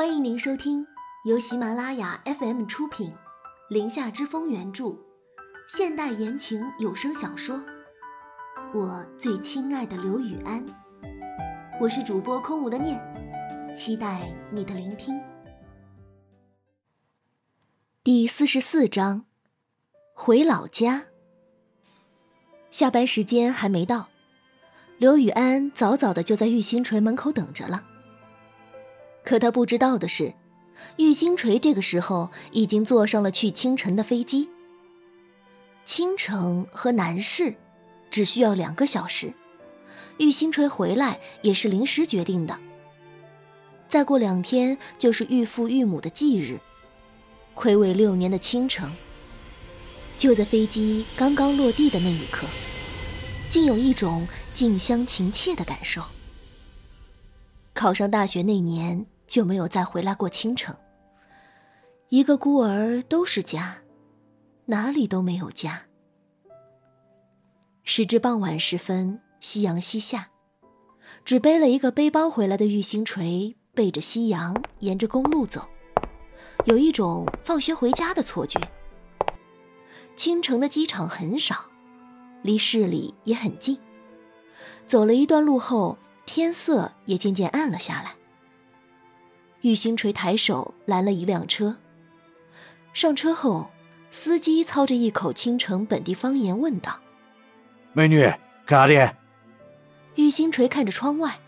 欢迎您收听由喜马拉雅 FM 出品，《林下之风》原著，现代言情有声小说《我最亲爱的刘雨安》。我是主播空无的念，期待你的聆听。第四十四章，回老家。下班时间还没到，刘雨安早早的就在玉星锤门口等着了。可他不知道的是，玉星锤这个时候已经坐上了去青城的飞机。青城和南市只需要两个小时，玉星锤回来也是临时决定的。再过两天就是玉父玉母的忌日，暌违六年的青城，就在飞机刚刚落地的那一刻，竟有一种近乡情怯的感受。考上大学那年就没有再回来过青城。一个孤儿都是家，哪里都没有家。时至傍晚时分，夕阳西下，只背了一个背包回来的玉星锤，背着夕阳沿着公路走，有一种放学回家的错觉。青城的机场很少，离市里也很近。走了一段路后。天色也渐渐暗了下来。玉星锤抬手拦了一辆车，上车后，司机操着一口青城本地方言问道：“美女，干啥的？”玉星锤看着窗外，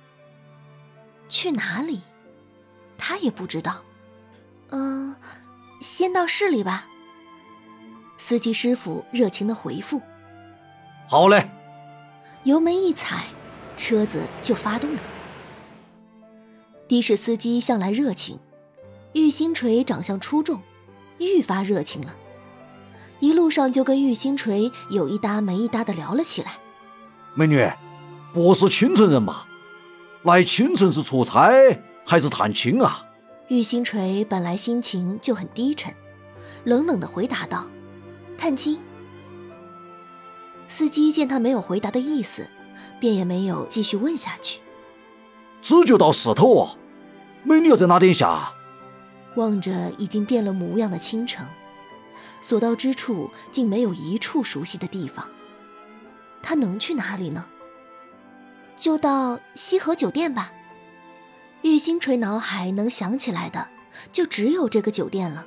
去哪里？他也不知道。嗯，先到市里吧。司机师傅热情的回复：“好嘞。”油门一踩。车子就发动了。的士司机向来热情，玉星锤长相出众，愈发热情了。一路上就跟玉星锤有一搭没一搭的聊了起来。美女，不是青城人吧？来青城是出差还是探亲啊？玉星锤本来心情就很低沉，冷冷的回答道：“探亲。”司机见他没有回答的意思。便也没有继续问下去。这就到市头啊，美女要在哪点下？望着已经变了模样的倾城，所到之处竟没有一处熟悉的地方。他能去哪里呢？就到西河酒店吧。玉星锤脑海能想起来的，就只有这个酒店了。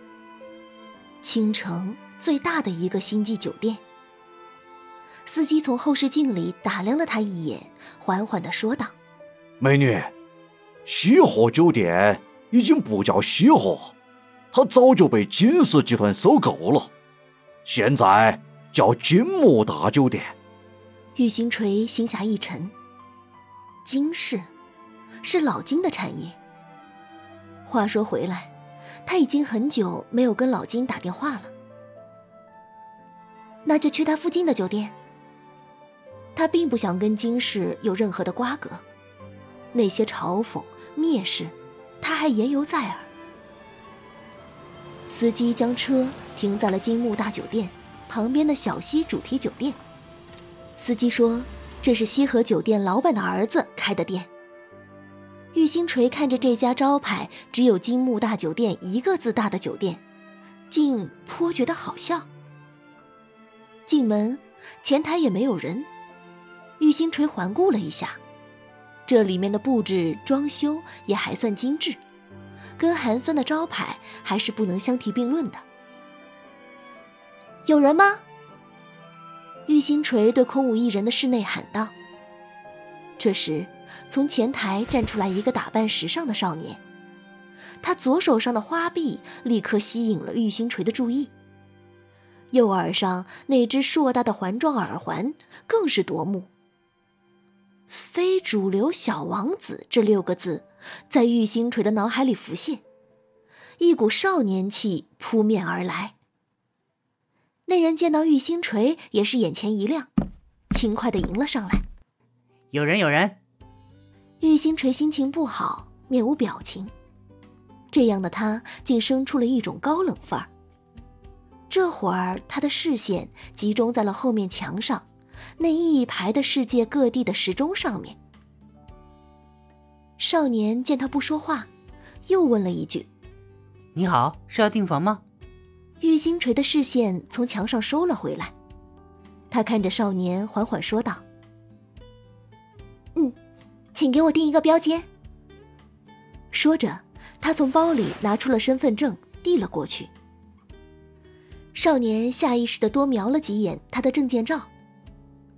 倾城最大的一个星级酒店。司机从后视镜里打量了他一眼，缓缓地说道：“美女，西河酒店已经不叫西河，它早就被金氏集团收购了，现在叫金木大酒店。”玉星锤心下一沉，金氏是老金的产业。话说回来，他已经很久没有跟老金打电话了，那就去他附近的酒店。他并不想跟金氏有任何的瓜葛，那些嘲讽、蔑视，他还言犹在耳。司机将车停在了金木大酒店旁边的小溪主题酒店。司机说：“这是西河酒店老板的儿子开的店。”玉星锤看着这家招牌只有“金木大酒店”一个字大的酒店，竟颇觉得好笑。进门，前台也没有人。玉星锤环顾了一下，这里面的布置装修也还算精致，跟寒酸的招牌还是不能相提并论的。有人吗？玉星锤对空无一人的室内喊道。这时，从前台站出来一个打扮时尚的少年，他左手上的花臂立刻吸引了玉星锤的注意，右耳上那只硕大的环状耳环更是夺目。非主流小王子这六个字，在玉星锤的脑海里浮现，一股少年气扑面而来。那人见到玉星锤，也是眼前一亮，轻快的迎了上来。有人，有人。玉星锤心情不好，面无表情。这样的他，竟生出了一种高冷范儿。这会儿，他的视线集中在了后面墙上。那一排的世界各地的时钟上面，少年见他不说话，又问了一句：“你好，是要订房吗？”玉星锤的视线从墙上收了回来，他看着少年，缓缓说道：“嗯，请给我订一个标间。”说着，他从包里拿出了身份证，递了过去。少年下意识的多瞄了几眼他的证件照，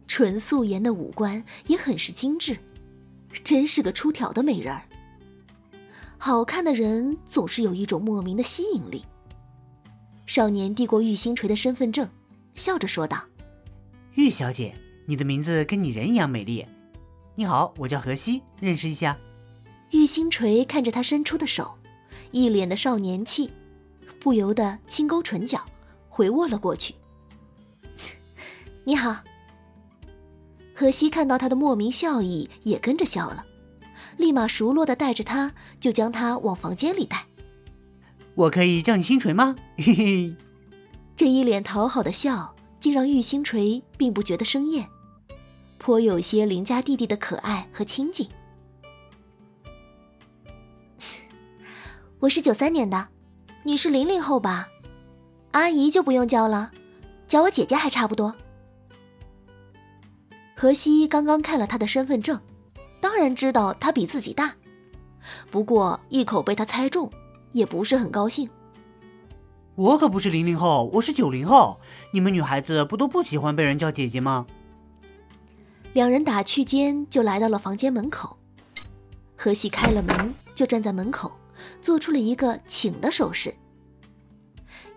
纯素颜的五官也很是精致，真是个出挑的美人儿。好看的人总是有一种莫名的吸引力。少年递过玉星锤的身份证，笑着说道：“玉小姐，你的名字跟你人一样美丽。你好，我叫何西，认识一下。”玉星锤看着他伸出的手，一脸的少年气，不由得轻勾唇角。回握了过去。你好，荷西看到他的莫名笑意，也跟着笑了，立马熟络的带着他，就将他往房间里带。我可以叫你星锤吗？嘿嘿，这一脸讨好的笑，竟让玉星锤并不觉得生厌，颇有些邻家弟弟的可爱和亲近。我是九三年的，你是零零后吧？阿姨就不用叫了，叫我姐姐还差不多。荷西刚刚看了他的身份证，当然知道他比自己大，不过一口被他猜中，也不是很高兴。我可不是零零后，我是九零后。你们女孩子不都不喜欢被人叫姐姐吗？两人打趣间就来到了房间门口，何西开了门，就站在门口，做出了一个请的手势。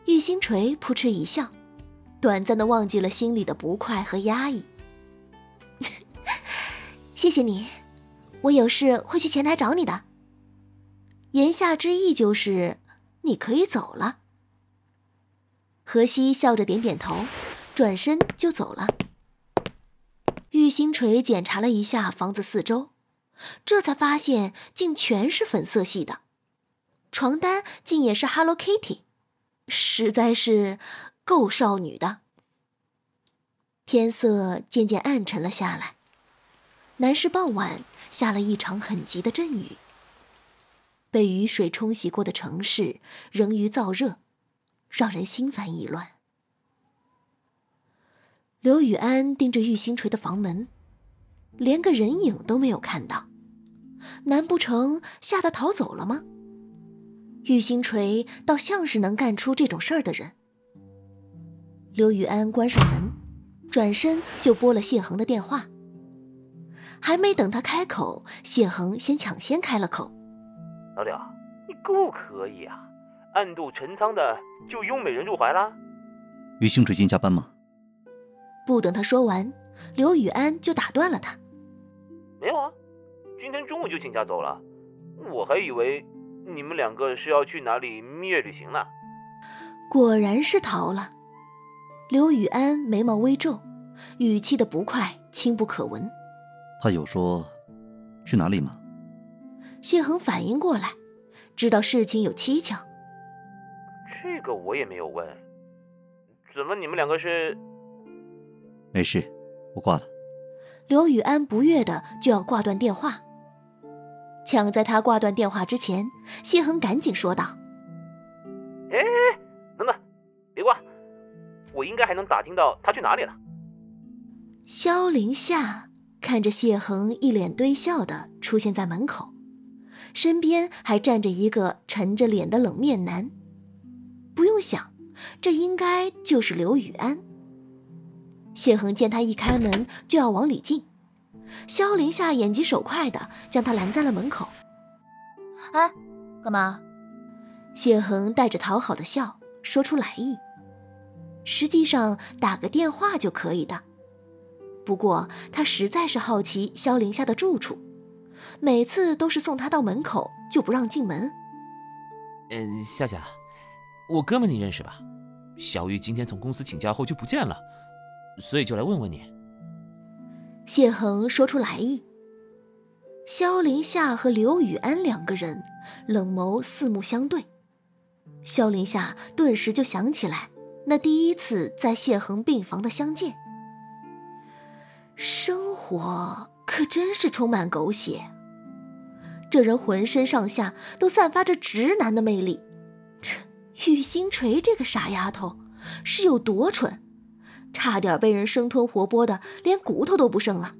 玉星锤扑哧一笑，短暂的忘记了心里的不快和压抑。谢谢你，我有事会去前台找你的。言下之意就是你可以走了。荷西笑着点点头，转身就走了。玉星锤检查了一下房子四周，这才发现竟全是粉色系的，床单竟也是 Hello Kitty。实在是够少女的。天色渐渐暗沉了下来，南市傍晚下了一场很急的阵雨。被雨水冲洗过的城市仍余燥热，让人心烦意乱。刘雨安盯着玉星锤的房门，连个人影都没有看到，难不成吓得逃走了吗？玉星锤倒像是能干出这种事儿的人。刘雨安关上门，转身就拨了谢恒的电话。还没等他开口，谢恒先抢先开了口：“老刘，你够可以啊，暗度陈仓的就拥美人入怀啦。”于星最近加班吗？不等他说完，刘雨安就打断了他：“没有啊，今天中午就请假走了，我还以为……”你们两个是要去哪里蜜月旅行呢？果然是逃了。刘雨安眉毛微皱，语气的不快轻不可闻。他有说去哪里吗？谢恒反应过来，知道事情有蹊跷。这个我也没有问。怎么你们两个是？没事，我挂了。刘宇安不悦的就要挂断电话。抢在他挂断电话之前，谢恒赶紧说道：“哎，等等，别挂，我应该还能打听到他去哪里了。”萧凌夏看着谢恒一脸堆笑的出现在门口，身边还站着一个沉着脸的冷面男。不用想，这应该就是刘雨安。谢恒见他一开门就要往里进。萧凌夏眼疾手快的将他拦在了门口。哎，干嘛？谢恒带着讨好的笑说出来意。实际上打个电话就可以的，不过他实在是好奇萧林夏的住处，每次都是送他到门口就不让进门。嗯，夏夏，我哥们你认识吧？小玉今天从公司请假后就不见了，所以就来问问你。谢恒说出来意。萧林夏和刘雨安两个人冷眸四目相对，萧林夏顿时就想起来那第一次在谢恒病房的相见。生活可真是充满狗血，这人浑身上下都散发着直男的魅力。这玉星锤这个傻丫头是有多蠢，差点被人生吞活剥的连骨头都不剩了。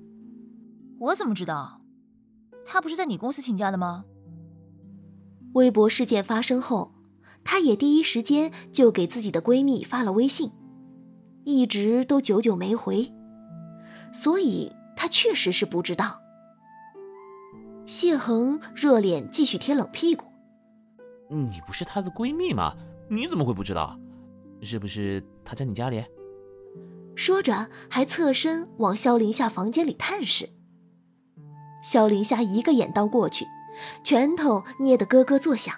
我怎么知道？她不是在你公司请假的吗？微博事件发生后，她也第一时间就给自己的闺蜜发了微信，一直都久久没回，所以他确实是不知道。谢恒热脸继续贴冷屁股。你不是她的闺蜜吗？你怎么会不知道？是不是她在你家里？说着，还侧身往萧凌夏房间里探视。萧凌夏一个眼刀过去，拳头捏得咯咯作响。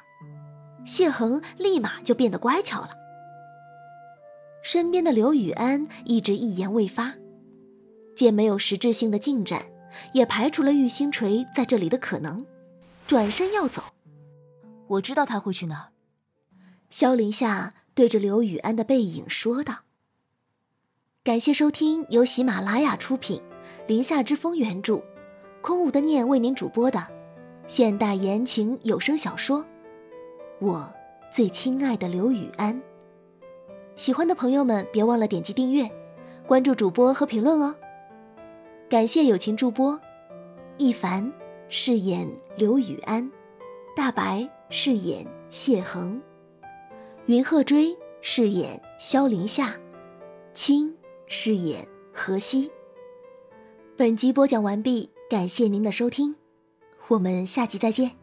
谢恒立马就变得乖巧了。身边的刘雨安一直一言未发，见没有实质性的进展。也排除了玉星锤在这里的可能，转身要走。我知道他会去哪儿。萧林夏对着刘雨安的背影说道：“感谢收听由喜马拉雅出品，《林夏之风》原著，空无的念为您主播的现代言情有声小说《我最亲爱的刘雨安》。喜欢的朋友们别忘了点击订阅、关注主播和评论哦。”感谢友情助播，一凡饰演刘雨安，大白饰演谢恒，云鹤追饰演萧林夏，青饰演何西。本集播讲完毕，感谢您的收听，我们下集再见。